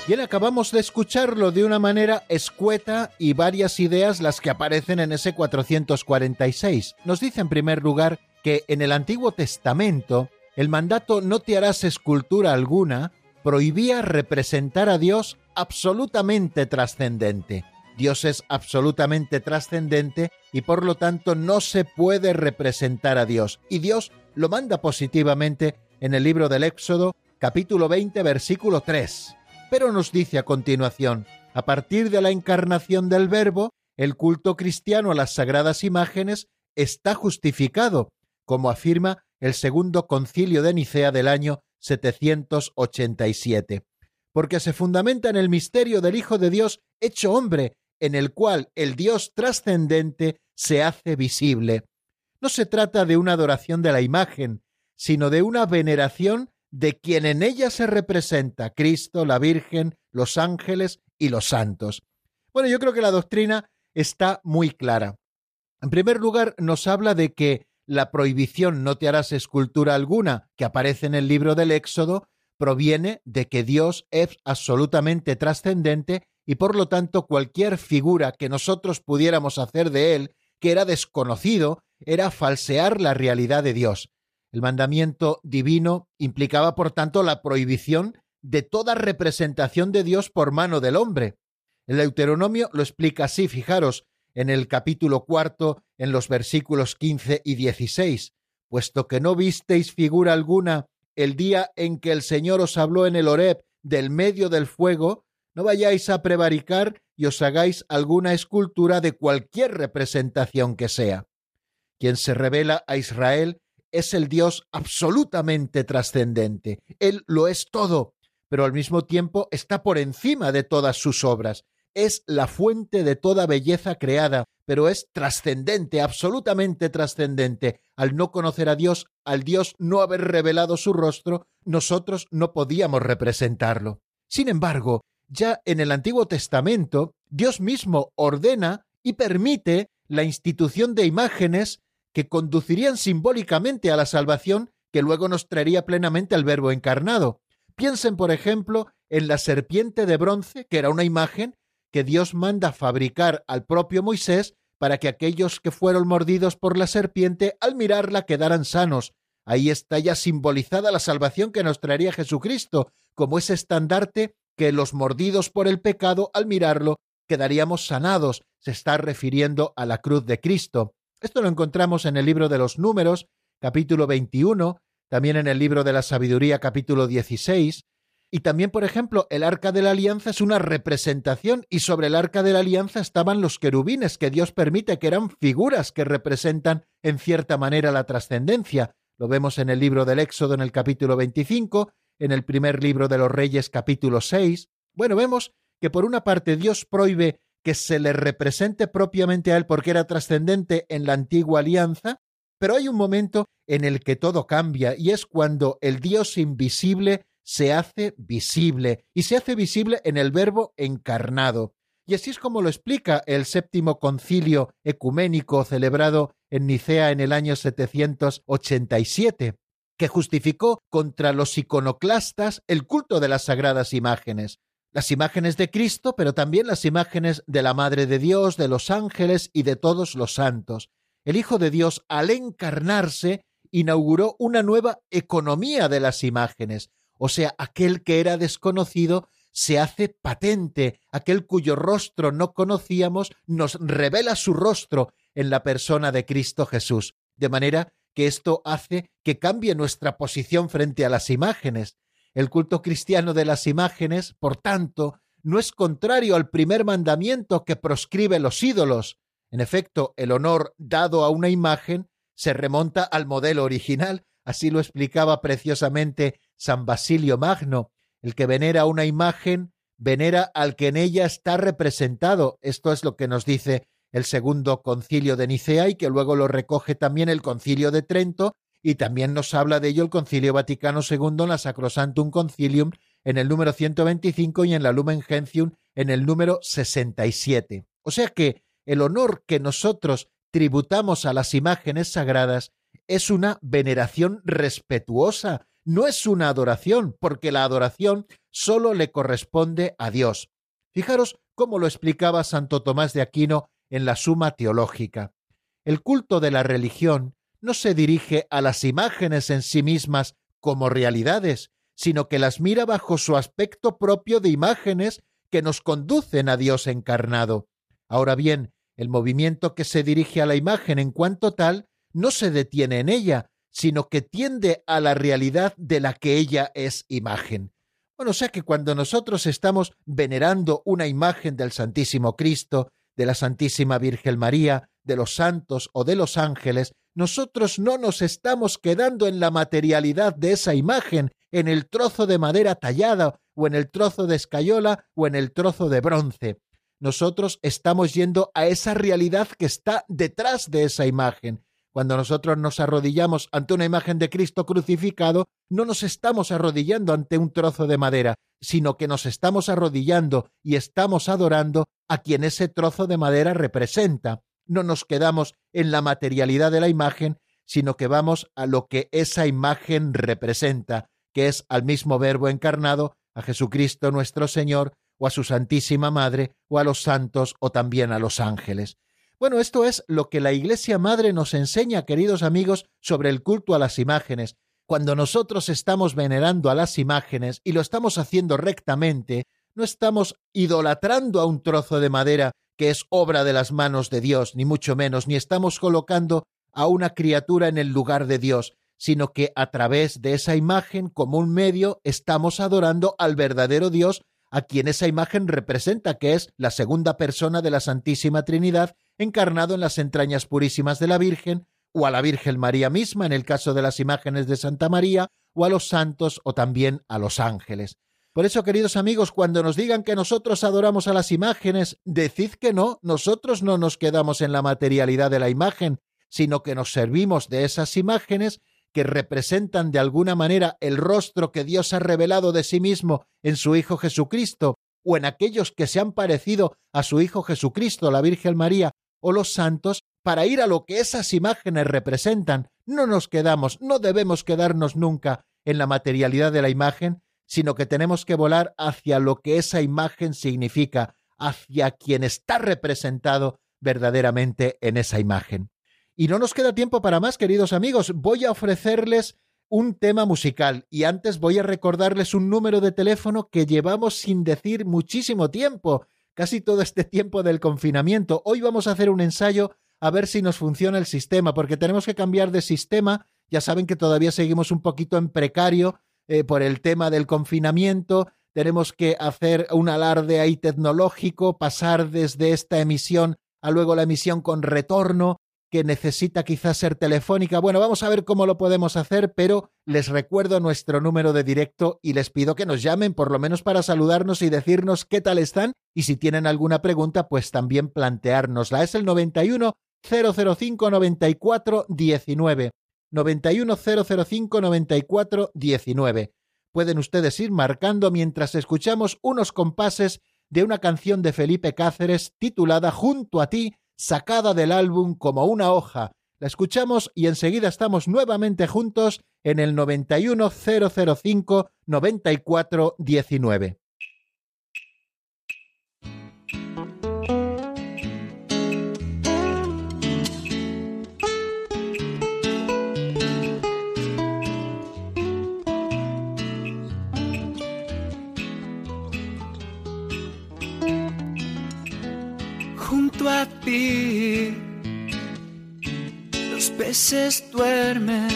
Bien, acabamos de escucharlo de una manera escueta y varias ideas las que aparecen en ese 446. Nos dice en primer lugar que en el Antiguo Testamento el mandato no te harás escultura alguna prohibía representar a Dios absolutamente trascendente. Dios es absolutamente trascendente y por lo tanto no se puede representar a Dios. Y Dios lo manda positivamente en el libro del Éxodo, capítulo 20, versículo 3. Pero nos dice a continuación, a partir de la encarnación del Verbo, el culto cristiano a las sagradas imágenes está justificado, como afirma el segundo concilio de Nicea del año 787, porque se fundamenta en el misterio del Hijo de Dios hecho hombre, en el cual el Dios trascendente se hace visible. No se trata de una adoración de la imagen, sino de una veneración de quien en ella se representa Cristo, la Virgen, los ángeles y los santos. Bueno, yo creo que la doctrina está muy clara. En primer lugar, nos habla de que la prohibición no te harás escultura alguna, que aparece en el libro del Éxodo, proviene de que Dios es absolutamente trascendente y por lo tanto cualquier figura que nosotros pudiéramos hacer de él, que era desconocido, era falsear la realidad de Dios. El mandamiento divino implicaba, por tanto, la prohibición de toda representación de Dios por mano del hombre. El Deuteronomio lo explica así, fijaros, en el capítulo cuarto, en los versículos 15 y 16, puesto que no visteis figura alguna el día en que el Señor os habló en el Horeb del medio del fuego, no vayáis a prevaricar y os hagáis alguna escultura de cualquier representación que sea. Quien se revela a Israel es el Dios absolutamente trascendente. Él lo es todo, pero al mismo tiempo está por encima de todas sus obras. Es la fuente de toda belleza creada, pero es trascendente, absolutamente trascendente. Al no conocer a Dios, al Dios no haber revelado su rostro, nosotros no podíamos representarlo. Sin embargo, ya en el Antiguo Testamento, Dios mismo ordena y permite la institución de imágenes que conducirían simbólicamente a la salvación que luego nos traería plenamente al Verbo encarnado. Piensen, por ejemplo, en la serpiente de bronce, que era una imagen que Dios manda fabricar al propio Moisés para que aquellos que fueron mordidos por la serpiente al mirarla quedaran sanos. Ahí está ya simbolizada la salvación que nos traería Jesucristo, como ese estandarte que los mordidos por el pecado al mirarlo quedaríamos sanados. Se está refiriendo a la cruz de Cristo. Esto lo encontramos en el libro de los números, capítulo 21, también en el libro de la sabiduría, capítulo 16, y también, por ejemplo, el arca de la alianza es una representación y sobre el arca de la alianza estaban los querubines que Dios permite que eran figuras que representan en cierta manera la trascendencia. Lo vemos en el libro del Éxodo en el capítulo 25, en el primer libro de los Reyes capítulo 6. Bueno, vemos que por una parte Dios prohíbe que se le represente propiamente a él porque era trascendente en la antigua alianza, pero hay un momento en el que todo cambia y es cuando el Dios invisible se hace visible y se hace visible en el verbo encarnado. Y así es como lo explica el séptimo concilio ecuménico celebrado en Nicea en el año 787, que justificó contra los iconoclastas el culto de las sagradas imágenes las imágenes de Cristo, pero también las imágenes de la Madre de Dios, de los ángeles y de todos los santos. El Hijo de Dios, al encarnarse, inauguró una nueva economía de las imágenes, o sea, aquel que era desconocido se hace patente, aquel cuyo rostro no conocíamos nos revela su rostro en la persona de Cristo Jesús, de manera que esto hace que cambie nuestra posición frente a las imágenes. El culto cristiano de las imágenes, por tanto, no es contrario al primer mandamiento que proscribe los ídolos. En efecto, el honor dado a una imagen se remonta al modelo original, así lo explicaba preciosamente San Basilio Magno. El que venera una imagen, venera al que en ella está representado. Esto es lo que nos dice el segundo concilio de Nicea y que luego lo recoge también el concilio de Trento y también nos habla de ello el Concilio Vaticano II en la Sacrosantum Concilium en el número 125 y en la Lumen Gentium en el número 67. O sea que el honor que nosotros tributamos a las imágenes sagradas es una veneración respetuosa, no es una adoración, porque la adoración solo le corresponde a Dios. Fijaros cómo lo explicaba Santo Tomás de Aquino en la Suma Teológica. El culto de la religión no se dirige a las imágenes en sí mismas como realidades, sino que las mira bajo su aspecto propio de imágenes que nos conducen a Dios encarnado. Ahora bien, el movimiento que se dirige a la imagen en cuanto tal no se detiene en ella, sino que tiende a la realidad de la que ella es imagen. Bueno, o sea que cuando nosotros estamos venerando una imagen del Santísimo Cristo, de la Santísima Virgen María, de los santos o de los ángeles, nosotros no nos estamos quedando en la materialidad de esa imagen, en el trozo de madera tallada, o en el trozo de escayola, o en el trozo de bronce. Nosotros estamos yendo a esa realidad que está detrás de esa imagen. Cuando nosotros nos arrodillamos ante una imagen de Cristo crucificado, no nos estamos arrodillando ante un trozo de madera, sino que nos estamos arrodillando y estamos adorando a quien ese trozo de madera representa no nos quedamos en la materialidad de la imagen, sino que vamos a lo que esa imagen representa, que es al mismo Verbo encarnado, a Jesucristo nuestro Señor, o a su Santísima Madre, o a los santos, o también a los ángeles. Bueno, esto es lo que la Iglesia Madre nos enseña, queridos amigos, sobre el culto a las imágenes. Cuando nosotros estamos venerando a las imágenes y lo estamos haciendo rectamente, no estamos idolatrando a un trozo de madera que es obra de las manos de Dios, ni mucho menos, ni estamos colocando a una criatura en el lugar de Dios, sino que a través de esa imagen, como un medio, estamos adorando al verdadero Dios, a quien esa imagen representa, que es la segunda persona de la Santísima Trinidad, encarnado en las entrañas purísimas de la Virgen, o a la Virgen María misma, en el caso de las imágenes de Santa María, o a los santos, o también a los ángeles. Por eso, queridos amigos, cuando nos digan que nosotros adoramos a las imágenes, decid que no, nosotros no nos quedamos en la materialidad de la imagen, sino que nos servimos de esas imágenes que representan de alguna manera el rostro que Dios ha revelado de sí mismo en su Hijo Jesucristo, o en aquellos que se han parecido a su Hijo Jesucristo, la Virgen María, o los santos, para ir a lo que esas imágenes representan. No nos quedamos, no debemos quedarnos nunca en la materialidad de la imagen, sino que tenemos que volar hacia lo que esa imagen significa, hacia quien está representado verdaderamente en esa imagen. Y no nos queda tiempo para más, queridos amigos. Voy a ofrecerles un tema musical y antes voy a recordarles un número de teléfono que llevamos sin decir muchísimo tiempo, casi todo este tiempo del confinamiento. Hoy vamos a hacer un ensayo a ver si nos funciona el sistema, porque tenemos que cambiar de sistema. Ya saben que todavía seguimos un poquito en precario eh, por el tema del confinamiento. Tenemos que hacer un alarde ahí tecnológico, pasar desde esta emisión a luego la emisión con retorno que necesita quizás ser telefónica. Bueno, vamos a ver cómo lo podemos hacer, pero les recuerdo nuestro número de directo y les pido que nos llamen por lo menos para saludarnos y decirnos qué tal están y si tienen alguna pregunta, pues también planteárnosla. Es el 91 005 94 19. 91 005 94 19. Pueden ustedes ir marcando mientras escuchamos unos compases de una canción de Felipe Cáceres titulada Junto a ti sacada del álbum como una hoja. La escuchamos y enseguida estamos nuevamente juntos en el 91005 9419. junto a ti. Los peces duermen,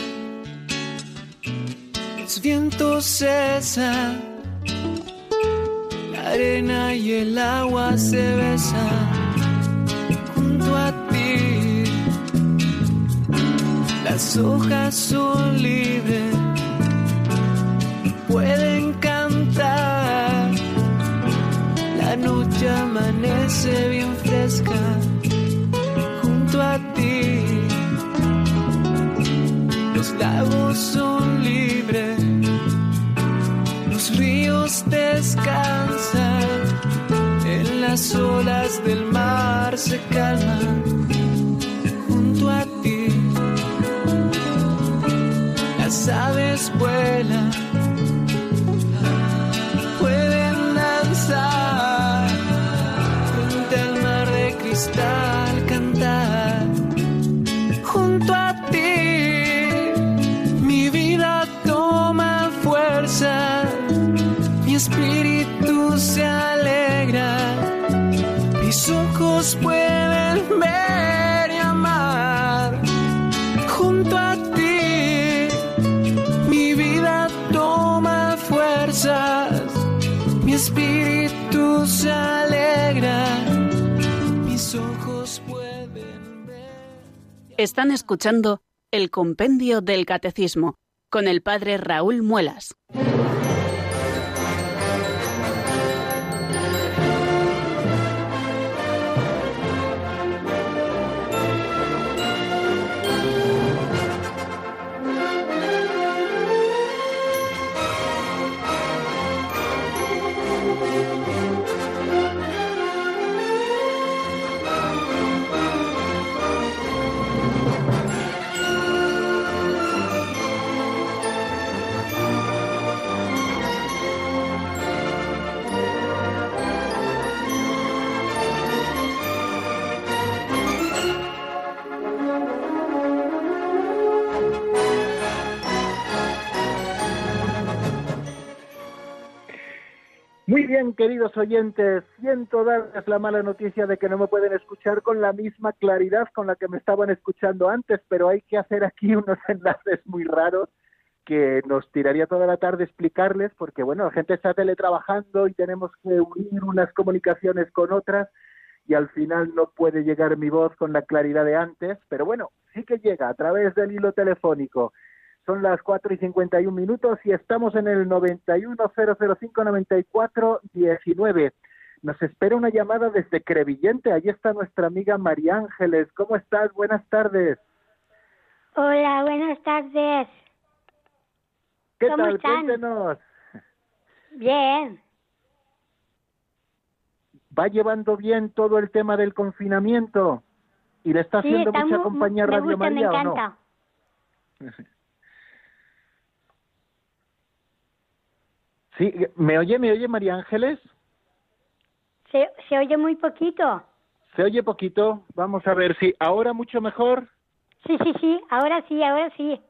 los vientos cesan, la arena y el agua se besan junto a ti. Las hojas son libres, pueden noche amanece bien fresca junto a ti. Los lagos son libres, los ríos descansan, en las olas del mar se calman junto a ti. Las aves vuelan, pueden ver y amar junto a ti. Mi vida toma fuerzas, mi espíritu se alegra, mis ojos pueden ver. Están escuchando el Compendio del Catecismo con el Padre Raúl Muelas. Muy bien, queridos oyentes, siento darles la mala noticia de que no me pueden escuchar con la misma claridad con la que me estaban escuchando antes, pero hay que hacer aquí unos enlaces muy raros que nos tiraría toda la tarde explicarles, porque bueno, la gente está teletrabajando y tenemos que unir unas comunicaciones con otras y al final no puede llegar mi voz con la claridad de antes, pero bueno, sí que llega a través del hilo telefónico. Son las 4 y 51 minutos y estamos en el 910059419. Nos espera una llamada desde Crevillente. Allí está nuestra amiga María Ángeles. ¿Cómo estás? Buenas tardes. Hola, buenas tardes. ¿Qué ¿Cómo tal? están? Cuéntenos. Bien. ¿Va llevando bien todo el tema del confinamiento? ¿Y le está Sí, haciendo mucha mu- compañía me Radio gusta, María me o no? Sí, ¿me oye, me oye María Ángeles? Se, se oye muy poquito. ¿Se oye poquito? Vamos a ver si ahora mucho mejor. Sí, sí, sí, ahora sí, ahora sí.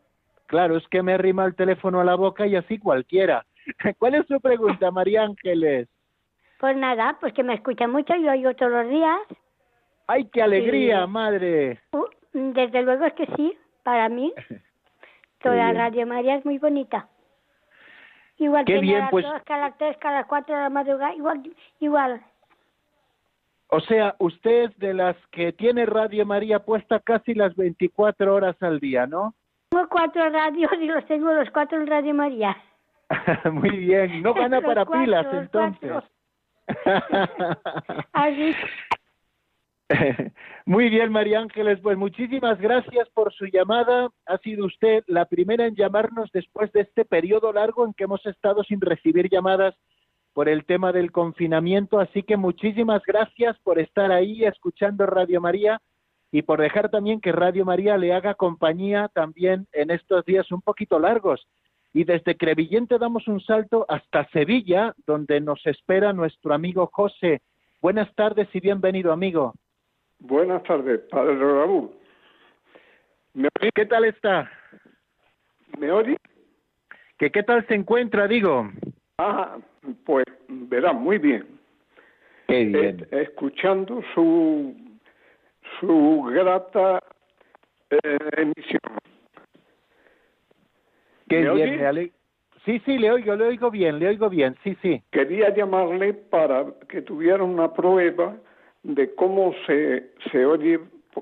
Claro, es que me arrima el teléfono a la boca y así cualquiera. ¿Cuál es su pregunta, María Ángeles? Pues nada, pues que me escucha mucho, yo oigo todos los días. ¡Ay, qué alegría, Sí. madre! Uh, desde luego es que sí, para mí. Toda. Radio María es muy bonita. Igual Qué que bien, a las pues- dos, que a las tres, que a las cuatro de la madrugada, igual, igual. O sea, usted de las que tiene Radio María puesta casi las 24 horas al día, ¿no? Tengo cuatro radios y los tengo los cuatro en Radio María. Muy bien, no gana para cuatro, pilas entonces. Así. Muy bien, María Ángeles, pues muchísimas gracias por su llamada. Ha sido usted la primera en llamarnos después de este periodo largo en que hemos estado sin recibir llamadas por el tema del confinamiento. Así que muchísimas gracias por estar ahí escuchando Radio María y por dejar también que Radio María le haga compañía también en estos días un poquito largos. Y desde Crevillente damos un salto hasta Sevilla, donde nos espera nuestro amigo José. Buenas tardes y bienvenido, amigo. Buenas tardes, padre Raúl. ¿Me oye? ¿Qué tal está? ¿Me oye? ¿Que qué tal se encuentra, digo? Ah, pues verá, muy bien. Qué Eh, escuchando su, su grata eh, emisión. Qué ¿Me bien, oye? ale- Sí, sí, le oigo, le oigo bien, le oigo bien, sí, sí. Quería llamarle para que tuviera una prueba de cómo se, se oye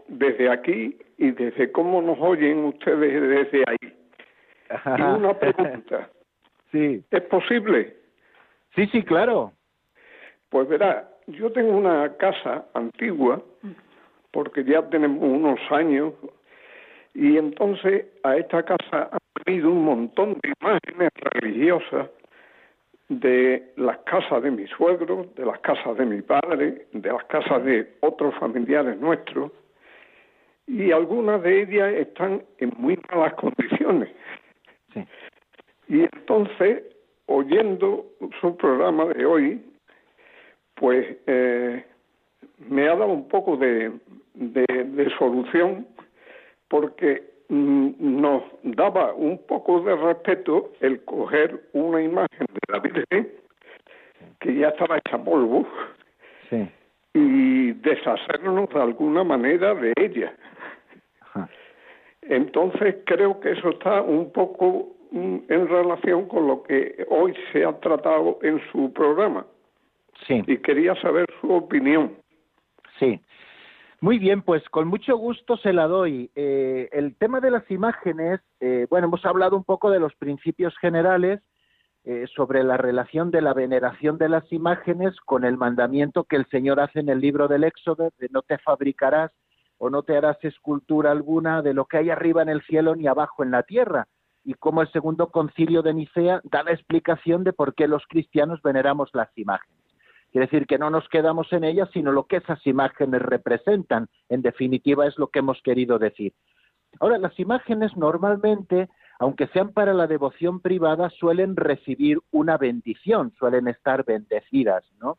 desde aquí y desde cómo nos oyen ustedes desde ahí. Y una pregunta, sí, ¿es posible? sí, sí, claro. Pues verá, yo tengo una casa antigua, porque ya tenemos unos años, y entonces a esta casa han venido un montón de imágenes religiosas de las casas de mi suegro, de las casas de mi padre, de las casas de otros familiares nuestros, y algunas de ellas están en muy malas condiciones. Sí. Y entonces, oyendo su programa de hoy, pues eh, me ha dado un poco de, de, de solución porque nos daba un poco de respeto el coger una imagen de la Virgen que ya estaba hecha polvo Sí. y deshacernos de alguna manera de ella. Entonces creo que eso está un poco mm, en relación con lo que hoy se ha tratado en su programa Sí, y quería saber su opinión. sí. Muy bien, pues con mucho gusto se la doy. Eh, el tema de las imágenes, eh, bueno, hemos hablado un poco de los principios generales eh, sobre la relación de la veneración de las imágenes con el mandamiento que el Señor hace en el libro del Éxodo de no te fabricarás o no te harás escultura alguna de lo que hay arriba en el cielo ni abajo en la tierra. Y como el segundo concilio de Nicea da la explicación de por qué los cristianos veneramos las imágenes. Quiere decir que no nos quedamos en ellas, sino lo que esas imágenes representan. En definitiva, es lo que hemos querido decir. Ahora, las imágenes normalmente, aunque sean para la devoción privada, suelen recibir una bendición, suelen estar bendecidas, ¿no?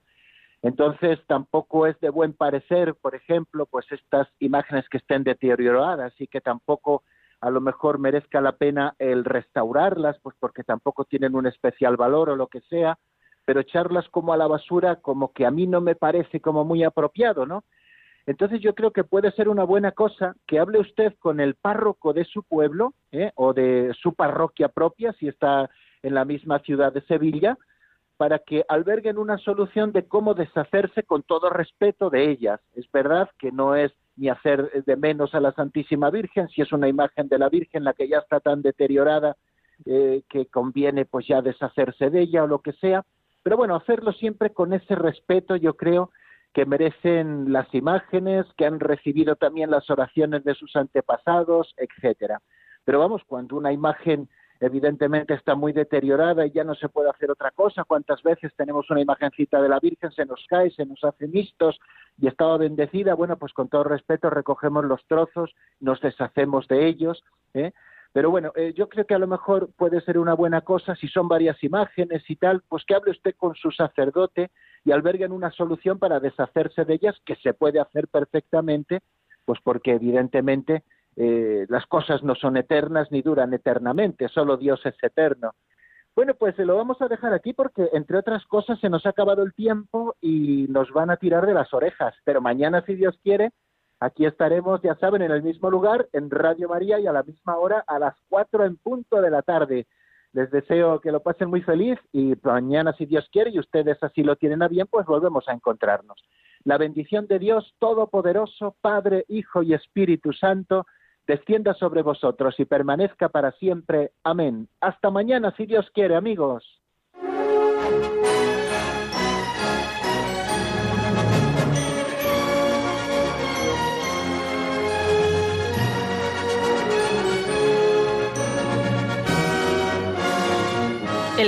Entonces, tampoco es de buen parecer, por ejemplo, pues estas imágenes que estén deterioradas y que tampoco a lo mejor merezca la pena el restaurarlas, pues porque tampoco tienen un especial valor o lo que sea, pero echarlas como a la basura como que a mí no me parece como muy apropiado, ¿no? Entonces yo creo que puede ser una buena cosa que hable usted con el párroco de su pueblo ¿eh? o de su parroquia propia, si está en la misma ciudad de Sevilla, para que alberguen una solución de cómo deshacerse con todo respeto de ellas. Es verdad que no es ni hacer de menos a la Santísima Virgen, si es una imagen de la Virgen la que ya está tan deteriorada eh, que conviene pues ya deshacerse de ella o lo que sea, pero bueno, hacerlo siempre con ese respeto, yo creo, que merecen las imágenes, que han recibido también las oraciones de sus antepasados, etcétera. Pero vamos, cuando una imagen evidentemente está muy deteriorada y ya no se puede hacer otra cosa. ¿Cuántas veces tenemos una imagencita de la Virgen, se nos cae, se nos hace mistos y estaba bendecida? Bueno, pues con todo respeto recogemos los trozos, nos deshacemos de ellos. ¿eh? Pero bueno, eh, yo creo que a lo mejor puede ser una buena cosa, si son varias imágenes y tal, pues que hable usted con su sacerdote y alberguen una solución para deshacerse de ellas, que se puede hacer perfectamente, pues porque evidentemente eh, las cosas no son eternas ni duran eternamente, solo Dios es eterno. Bueno, pues lo vamos a dejar aquí porque, entre otras cosas, se nos ha acabado el tiempo y nos van a tirar de las orejas. Pero mañana, si Dios quiere, aquí estaremos, ya saben, en el mismo lugar, en Radio María y a la misma hora, a las cuatro en punto de la tarde. Les deseo que lo pasen muy feliz y mañana, si Dios quiere, y ustedes así lo tienen a bien, pues volvemos a encontrarnos. La bendición de Dios Todopoderoso, Padre, Hijo y Espíritu Santo, descienda sobre vosotros y permanezca para siempre. Amén. Hasta mañana, si Dios quiere, amigos.